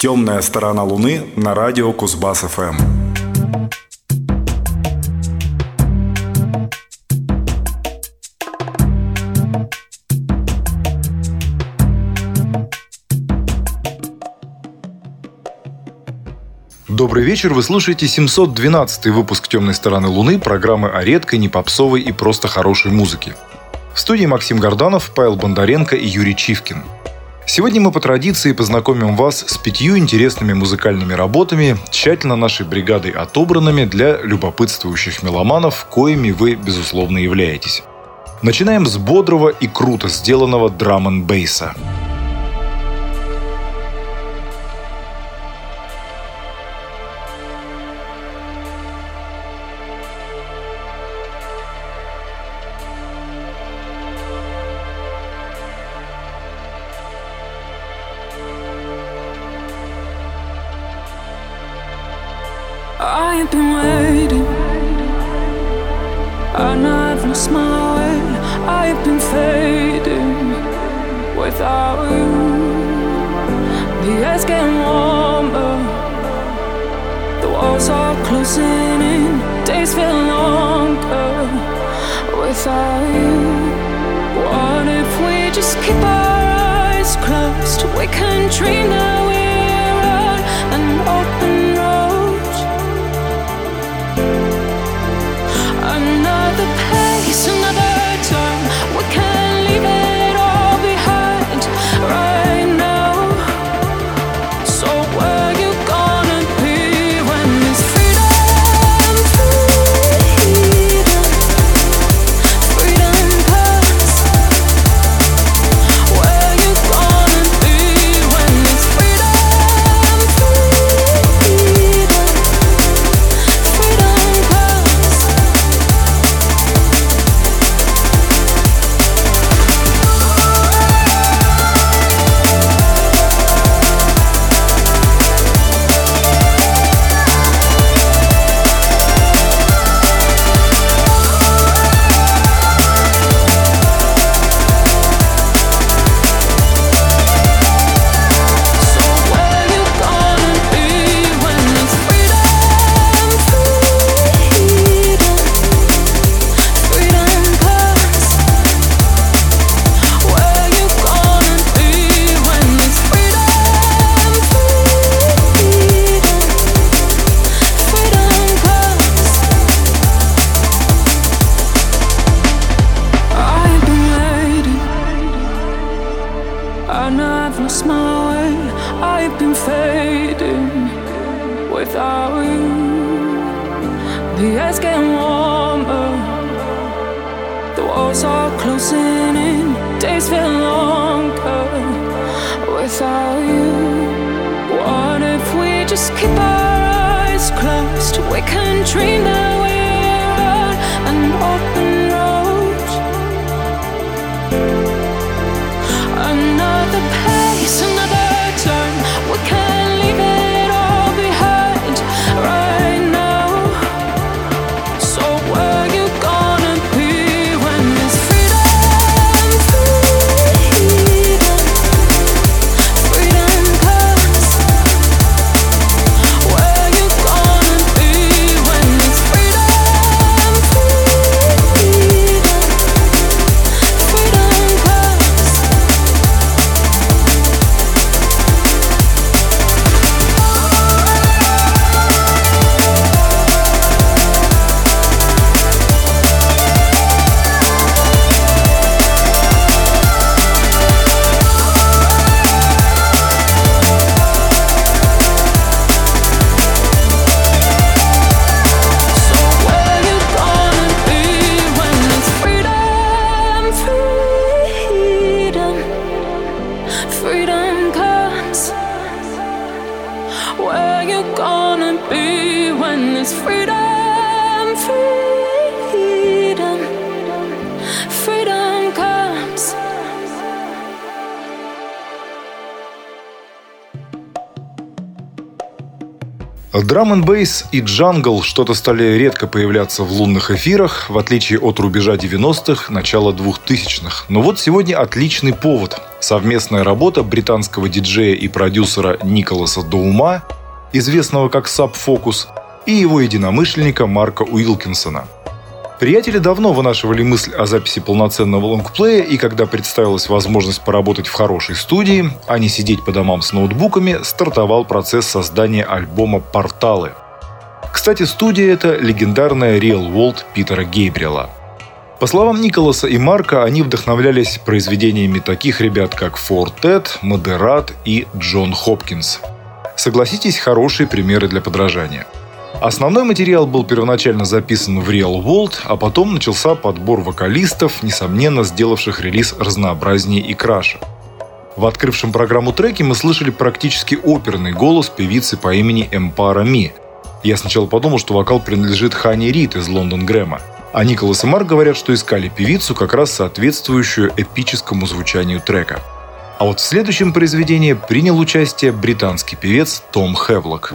Темная сторона Луны на радио Кузбасс ФМ. Добрый вечер, вы слушаете 712 выпуск «Темной стороны Луны» программы о редкой, не попсовой и просто хорошей музыке. В студии Максим Горданов, Павел Бондаренко и Юрий Чивкин – Сегодня мы по традиции познакомим вас с пятью интересными музыкальными работами, тщательно нашей бригадой отобранными для любопытствующих меломанов, коими вы, безусловно, являетесь. Начинаем с бодрого и круто сделанного драм-н-бейса. бейса place Драм н бейс и джангл что-то стали редко появляться в лунных эфирах, в отличие от рубежа 90-х, начала 2000-х. Но вот сегодня отличный повод. Совместная работа британского диджея и продюсера Николаса Доума, известного как Sub и его единомышленника Марка Уилкинсона – Приятели давно вынашивали мысль о записи полноценного лонгплея, и когда представилась возможность поработать в хорошей студии, а не сидеть по домам с ноутбуками, стартовал процесс создания альбома «Порталы». Кстати, студия – это легендарная Real World Питера Гейбриэла. По словам Николаса и Марка, они вдохновлялись произведениями таких ребят, как Фортет, Модерат и Джон Хопкинс. Согласитесь, хорошие примеры для подражания – Основной материал был первоначально записан в Real World, а потом начался подбор вокалистов, несомненно сделавших релиз разнообразнее и краше. В открывшем программу треке мы слышали практически оперный голос певицы по имени Эмпара Ми. Я сначала подумал, что вокал принадлежит Хани Рид из Лондон Грэма. А Николас и Марк говорят, что искали певицу, как раз соответствующую эпическому звучанию трека. А вот в следующем произведении принял участие британский певец Том Хевлок.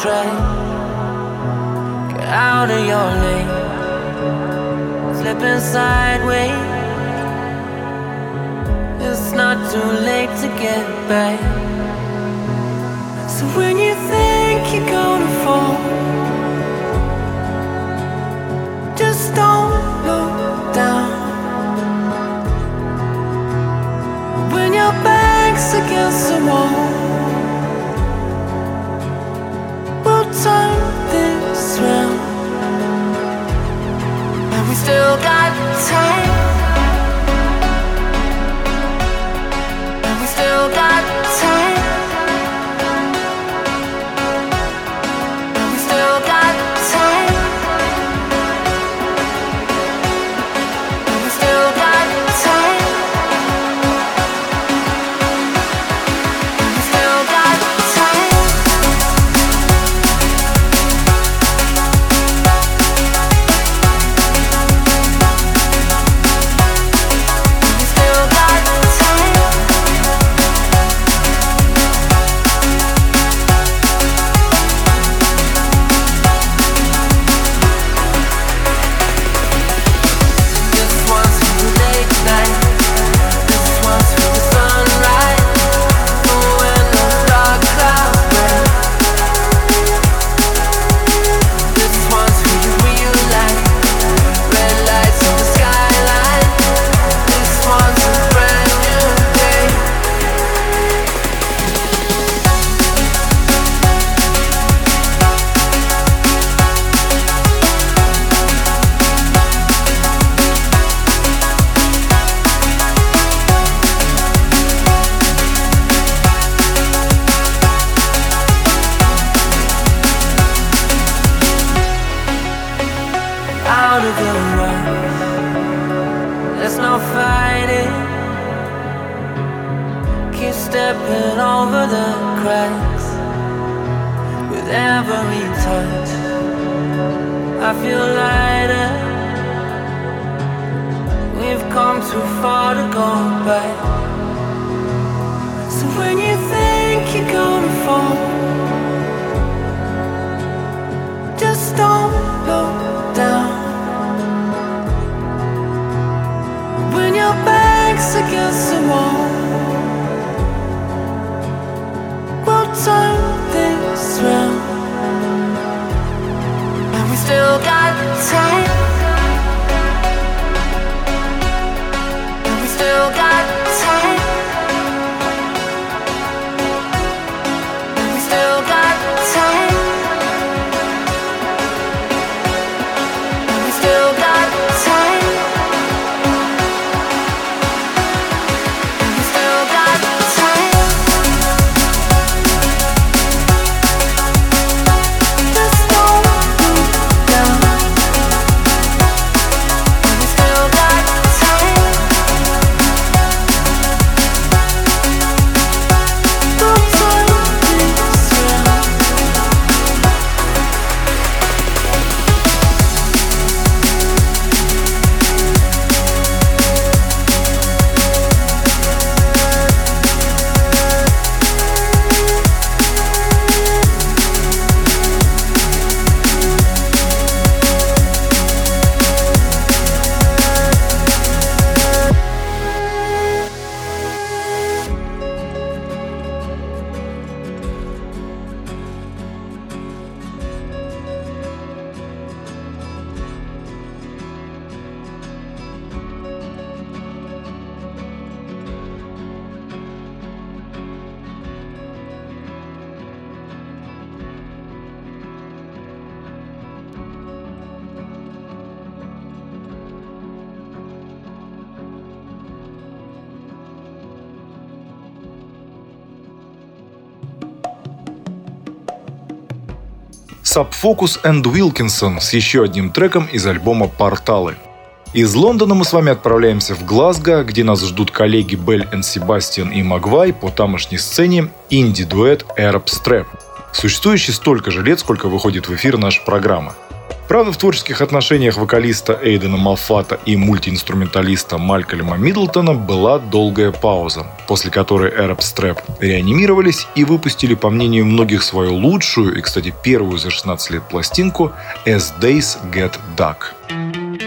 Track. Get out of your lane. Slipping sideways. It's not too late to get back. So when you think you're gonna fall, There's no fighting. Keep stepping over the cracks with every touch. I feel lighter. We've come too far to go back. So when you think you're gonna fall. Against the wall, we'll turn this round. And we still got time. And we still got time. Subfocus and Wilkinson с еще одним треком из альбома «Порталы». Из Лондона мы с вами отправляемся в Глазго, где нас ждут коллеги Белль и Себастьян и Магвай по тамошней сцене инди-дуэт Arab Strap, существующий столько же лет, сколько выходит в эфир наша программа. Правда, в творческих отношениях вокалиста Эйдена Малфата и мультиинструменталиста Малькольма Миддлтона была долгая пауза, после которой Arab Strap реанимировались и выпустили, по мнению многих, свою лучшую и, кстати, первую за 16 лет пластинку «As Days Get Dark».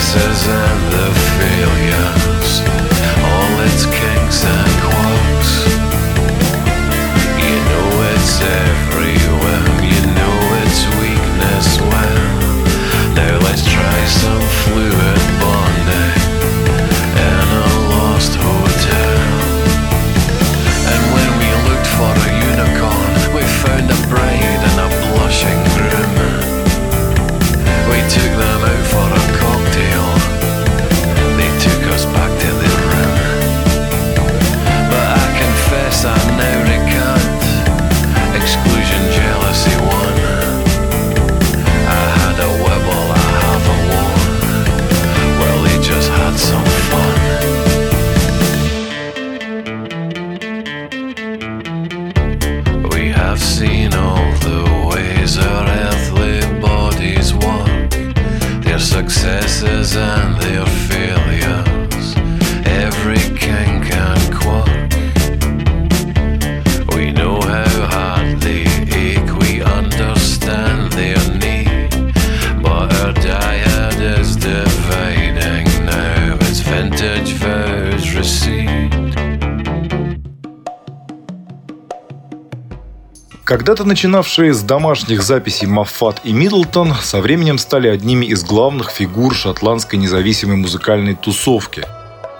successes and the failure. Когда-то начинавшие с домашних записей Маффат и Миддлтон со временем стали одними из главных фигур шотландской независимой музыкальной тусовки.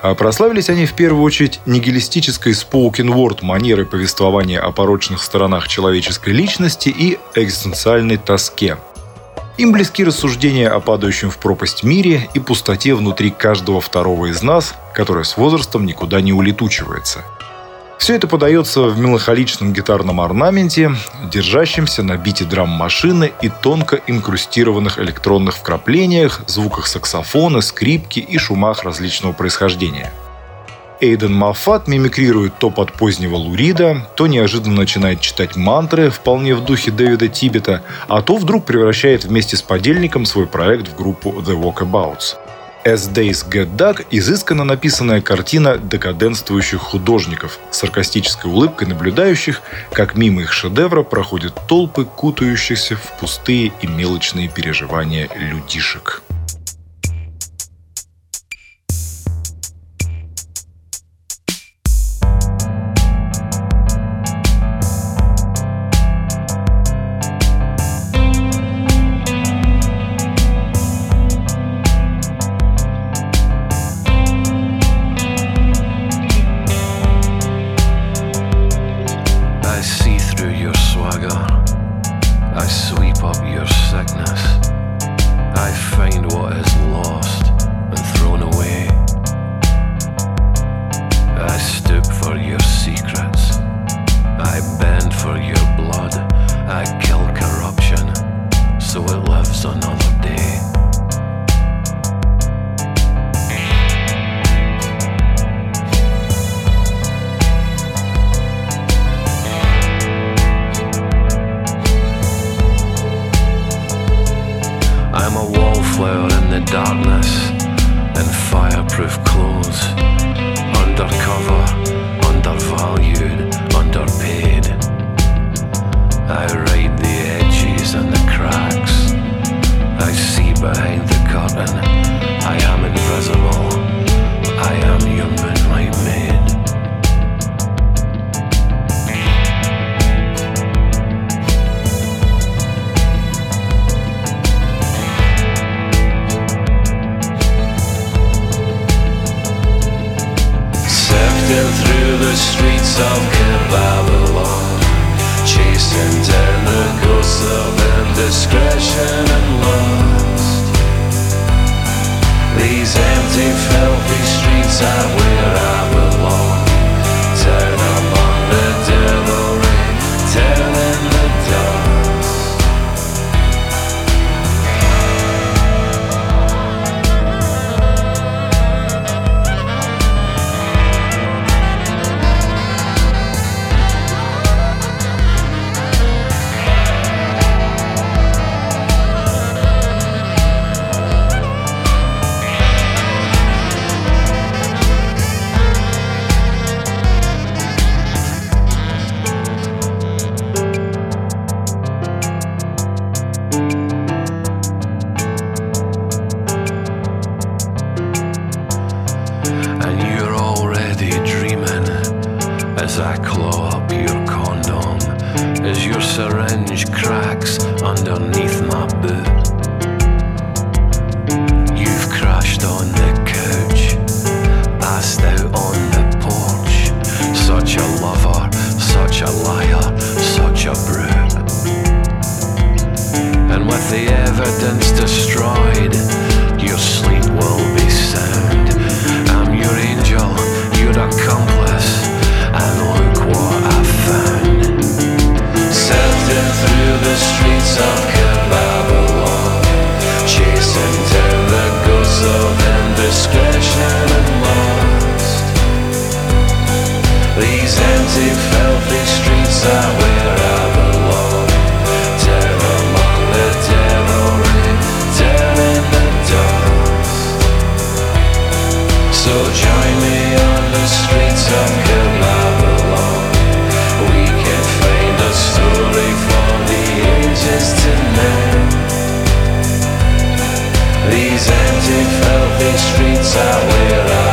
А прославились они в первую очередь нигилистической spoken word манерой повествования о порочных сторонах человеческой личности и экзистенциальной тоске. Им близки рассуждения о падающем в пропасть мире и пустоте внутри каждого второго из нас, которая с возрастом никуда не улетучивается – все это подается в меланхоличном гитарном орнаменте, держащемся на бите драм-машины и тонко инкрустированных электронных вкраплениях, звуках саксофона, скрипки и шумах различного происхождения. Эйден Мафат мимикрирует то под позднего Лурида, то неожиданно начинает читать мантры, вполне в духе Дэвида Тибета, а то вдруг превращает вместе с подельником свой проект в группу The Walkabouts. As Days Get Dark – изысканно написанная картина декаденствующих художников, с саркастической улыбкой наблюдающих, как мимо их шедевра проходят толпы, кутающихся в пустые и мелочные переживания людишек. and you're already dreaming as I claw up your condom, as your syringe cracks underneath my boot. You've crashed on the couch, passed out on the porch. Such a lover, such a liar, such a brute. And with the evidence destroyed, your sleep will be sound angel, your accomplice, and look what I found. Through the streets of Babylon, chasing down the ghosts of indiscretion and lost. These empty. Native healthy streets are where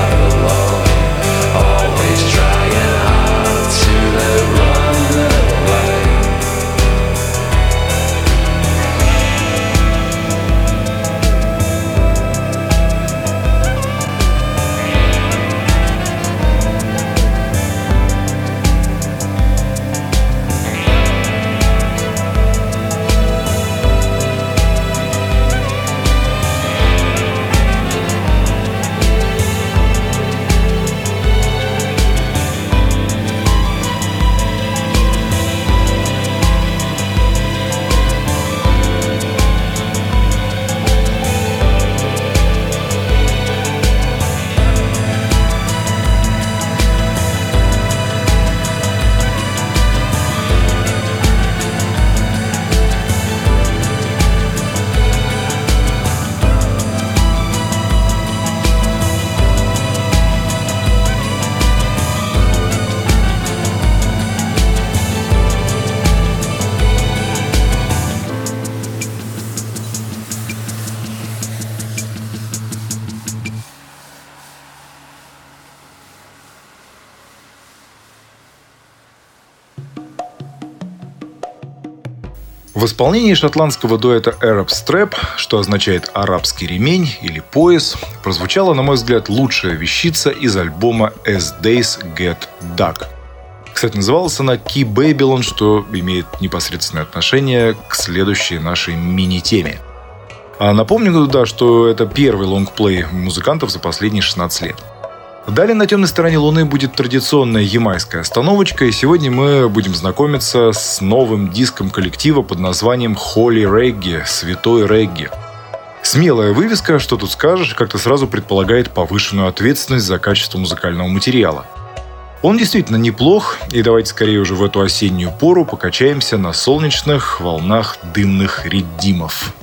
исполнении шотландского дуэта Arab Strap, что означает «арабский ремень» или «пояс», прозвучала, на мой взгляд, лучшая вещица из альбома «As Days Get Dark». Кстати, называлась она «Key Babylon», что имеет непосредственное отношение к следующей нашей мини-теме. А напомню, да, что это первый лонгплей музыкантов за последние 16 лет. Далее на темной стороне Луны будет традиционная ямайская остановочка, и сегодня мы будем знакомиться с новым диском коллектива под названием Holy Reggae, Святой Регги. Смелая вывеска, что тут скажешь, как-то сразу предполагает повышенную ответственность за качество музыкального материала. Он действительно неплох, и давайте скорее уже в эту осеннюю пору покачаемся на солнечных волнах дымных реддимов.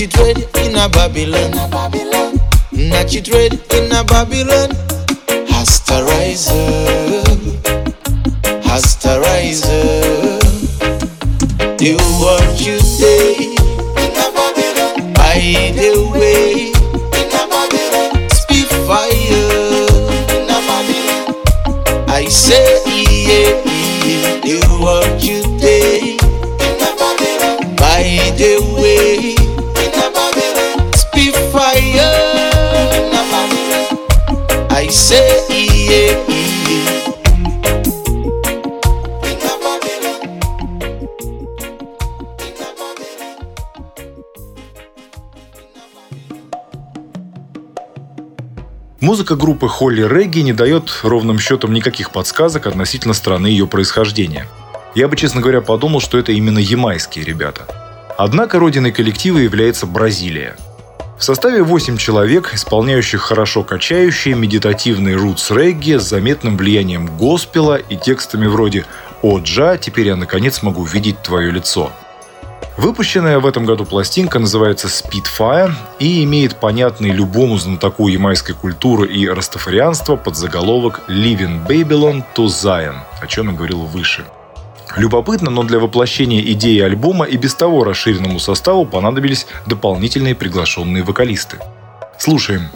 Not you trade in a Babylon. Not you trade in a Babylon. Hasta rise up. Hasta rise up. Do what you say. I do Музыка группы Холли Регги не дает ровным счетом никаких подсказок относительно страны ее происхождения. Я бы, честно говоря, подумал, что это именно ямайские ребята. Однако родиной коллектива является Бразилия. В составе 8 человек, исполняющих хорошо качающие медитативные рутс регги с заметным влиянием госпела и текстами вроде «О, Джа, теперь я наконец могу видеть твое лицо». Выпущенная в этом году пластинка называется Spitfire и имеет понятный любому знатоку ямайской культуры и растафарианства под заголовок «Living Babylon to Zion», о чем я говорил выше. Любопытно, но для воплощения идеи альбома и без того расширенному составу понадобились дополнительные приглашенные вокалисты. Слушаем.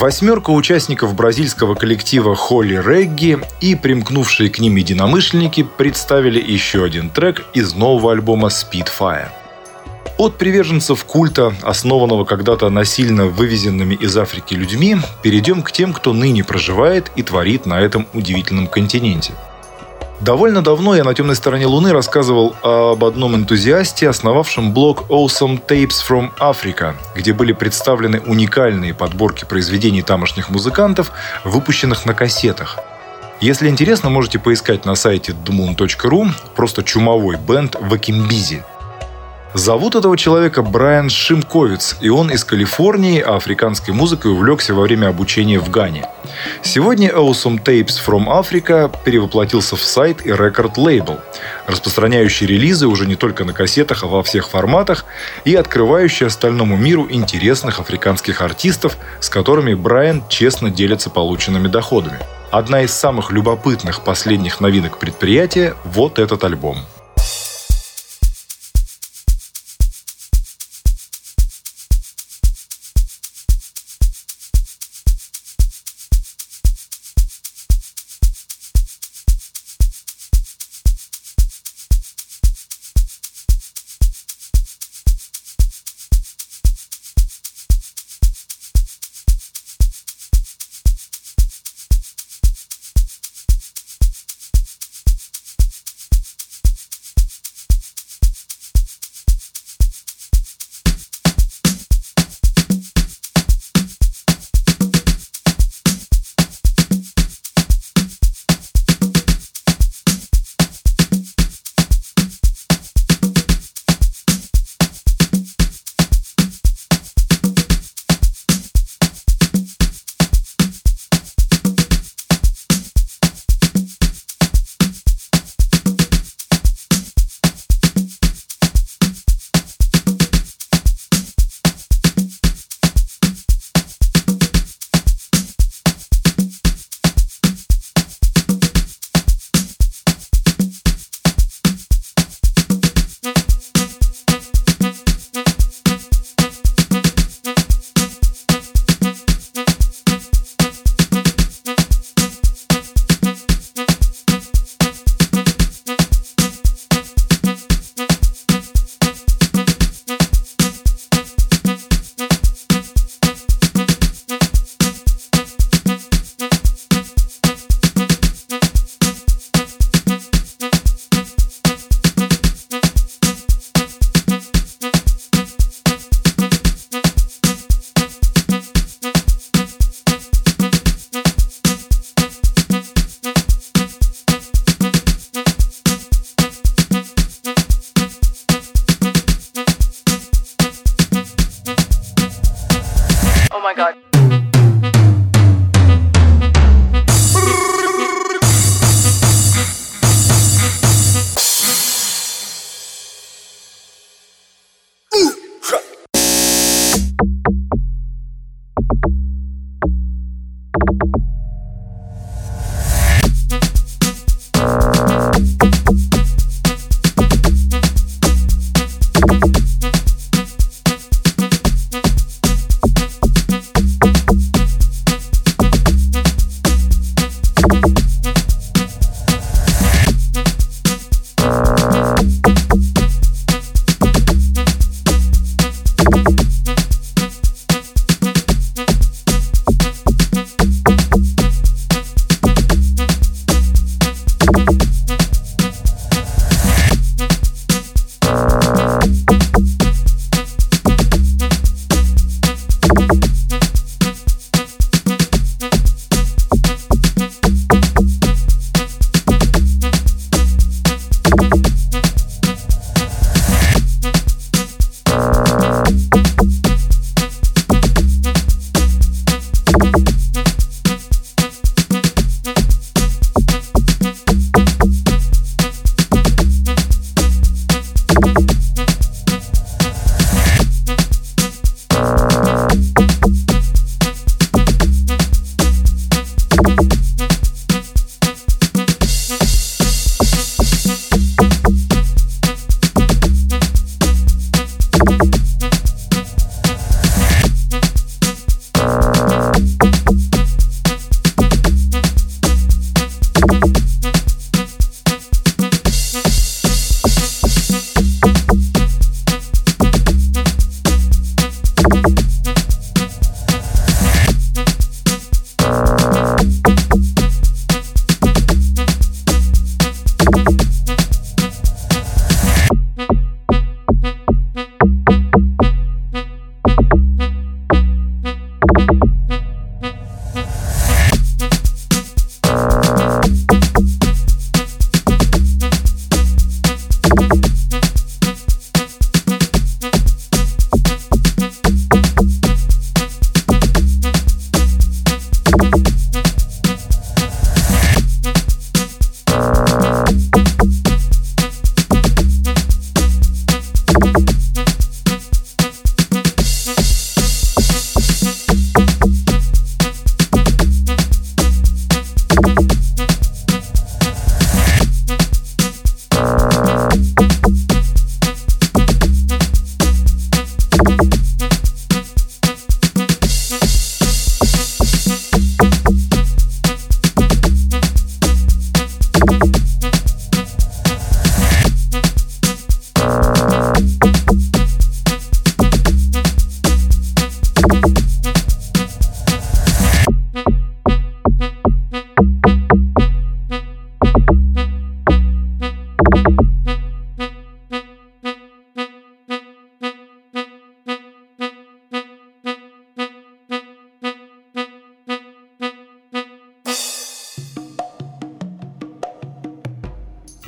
Восьмерка участников бразильского коллектива Холли Регги и примкнувшие к ним единомышленники представили еще один трек из нового альбома Speedfire. От приверженцев культа, основанного когда-то насильно вывезенными из Африки людьми, перейдем к тем, кто ныне проживает и творит на этом удивительном континенте. Довольно давно я на темной стороне Луны рассказывал об одном энтузиасте, основавшем блог Awesome Tapes from Africa, где были представлены уникальные подборки произведений тамошних музыкантов, выпущенных на кассетах. Если интересно, можете поискать на сайте dmoon.ru просто чумовой бенд Вакимбизи. Зовут этого человека Брайан Шимковиц, и он из Калифорнии, а африканской музыкой увлекся во время обучения в Гане. Сегодня Awesome Tapes from Africa перевоплотился в сайт и рекорд-лейбл, распространяющий релизы уже не только на кассетах, а во всех форматах и открывающий остальному миру интересных африканских артистов, с которыми Брайан честно делится полученными доходами. Одна из самых любопытных последних новинок предприятия – вот этот альбом –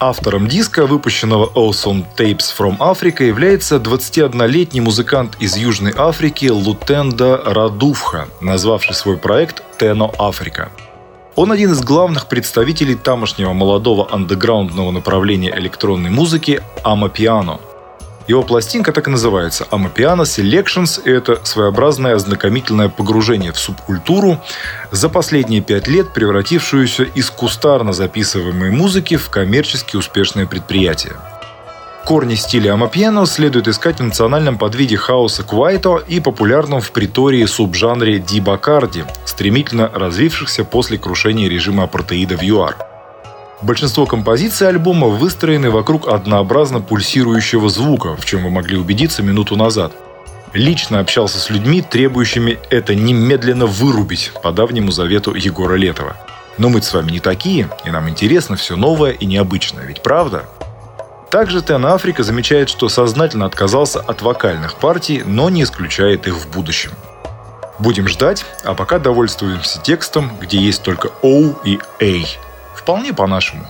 Автором диска, выпущенного Awesome Tapes from Africa, является 21-летний музыкант из Южной Африки Лутенда Радуфха, назвавший свой проект Тено Африка. Он один из главных представителей тамошнего молодого андеграундного направления электронной музыки Амапиано – его пластинка так и называется «Amapiano Selections», это своеобразное ознакомительное погружение в субкультуру, за последние пять лет превратившуюся из кустарно записываемой музыки в коммерчески успешное предприятие. Корни стиля амапьяно следует искать в национальном подвиде хаоса квайто и популярном в притории субжанре дибакарди, стремительно развившихся после крушения режима апартеида в ЮАР. Большинство композиций альбома выстроены вокруг однообразно пульсирующего звука, в чем вы могли убедиться минуту назад. Лично общался с людьми, требующими это немедленно вырубить по давнему завету Егора Летова. Но мы с вами не такие, и нам интересно все новое и необычное, ведь правда? Также Тен Африка замечает, что сознательно отказался от вокальных партий, но не исключает их в будущем. Будем ждать, а пока довольствуемся текстом, где есть только «оу» и «эй». Вполне по-нашему.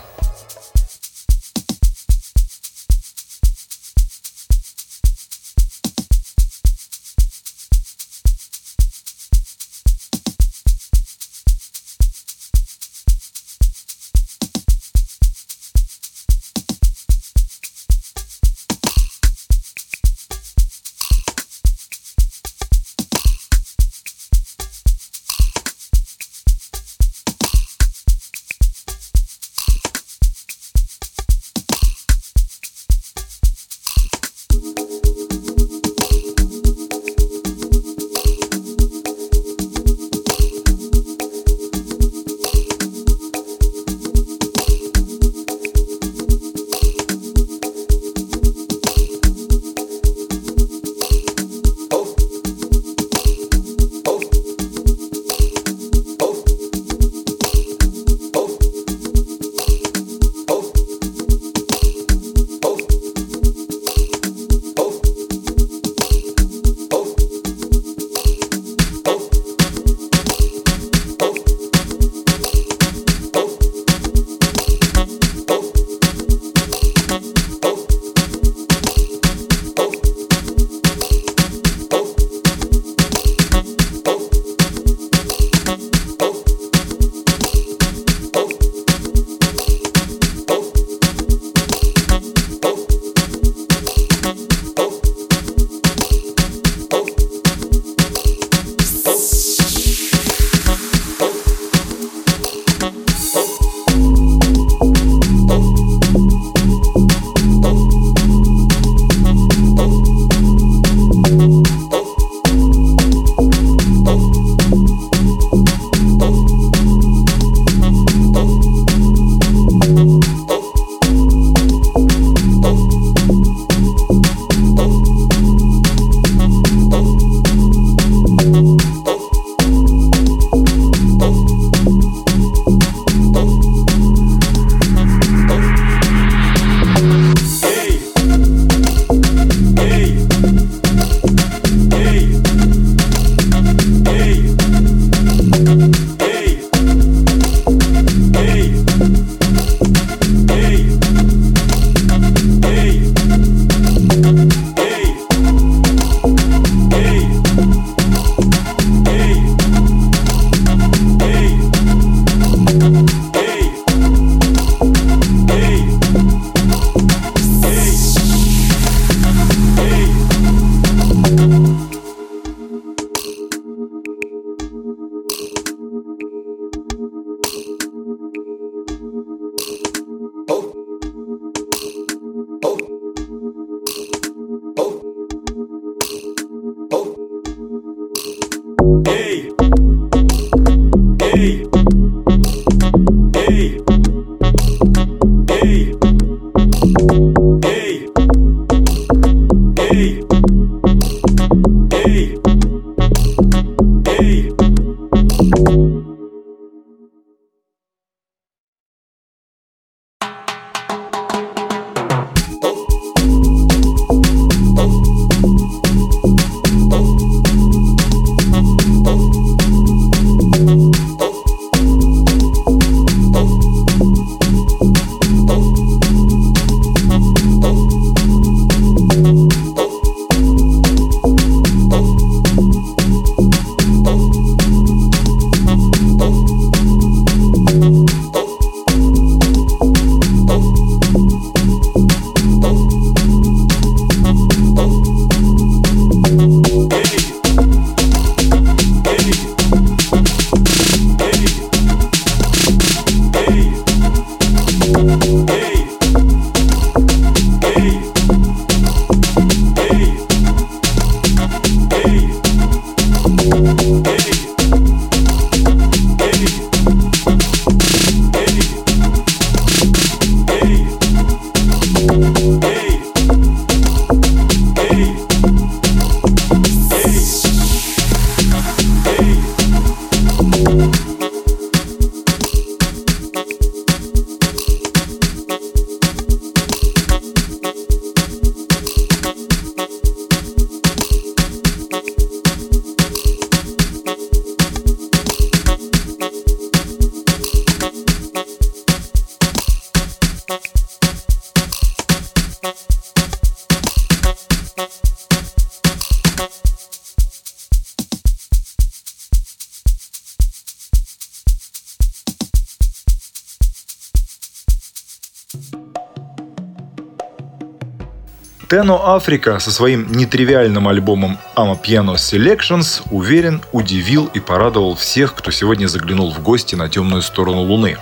Африка со своим нетривиальным альбомом Ama Piano Selections уверен, удивил и порадовал всех, кто сегодня заглянул в гости на темную сторону Луны.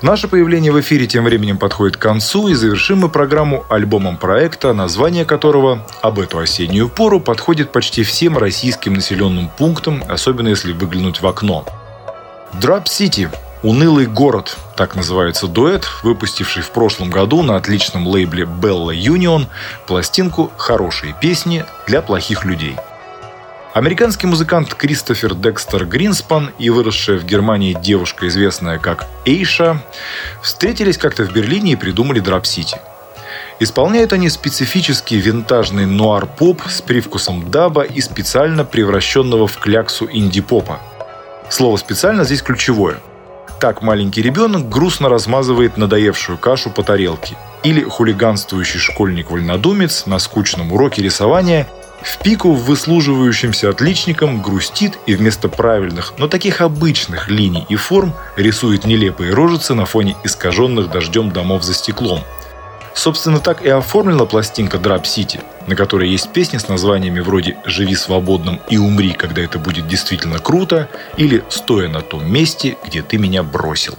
Наше появление в эфире тем временем подходит к концу, и завершим мы программу альбомом проекта, название которого об эту осеннюю пору подходит почти всем российским населенным пунктам, особенно если выглянуть в окно. Drop City «Унылый город» – так называется дуэт, выпустивший в прошлом году на отличном лейбле Bella Union пластинку «Хорошие песни для плохих людей». Американский музыкант Кристофер Декстер Гринспан и выросшая в Германии девушка, известная как Эйша, встретились как-то в Берлине и придумали City. Исполняют они специфический винтажный нуар-поп с привкусом даба и специально превращенного в кляксу инди-попа. Слово «специально» здесь ключевое – так маленький ребенок грустно размазывает надоевшую кашу по тарелке. Или хулиганствующий школьник-вольнодумец на скучном уроке рисования в пику выслуживающимся отличником грустит и вместо правильных, но таких обычных линий и форм рисует нелепые рожицы на фоне искаженных дождем домов за стеклом – Собственно, так и оформлена пластинка Drop City, на которой есть песни с названиями вроде «Живи свободным и умри, когда это будет действительно круто» или «Стоя на том месте, где ты меня бросил».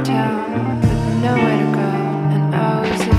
Town with nowhere to go and always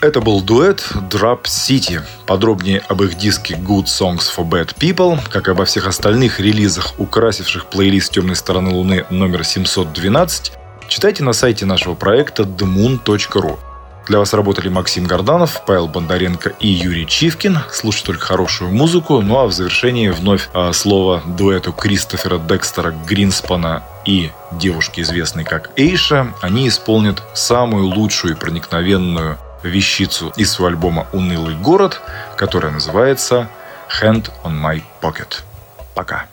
Это был дуэт Drop City. Подробнее об их диске Good Songs for Bad People, как и обо всех остальных релизах, украсивших плейлист «Темной стороны Луны» номер 712, читайте на сайте нашего проекта themoon.ru. Для вас работали Максим Горданов, Павел Бондаренко и Юрий Чивкин. Слушайте только хорошую музыку. Ну а в завершении вновь а, слово дуэту Кристофера Декстера Гринспана и девушки, известной как Эйша. Они исполнят самую лучшую и проникновенную вещицу из своего альбома «Унылый город», которая называется «Hand on my pocket». Пока.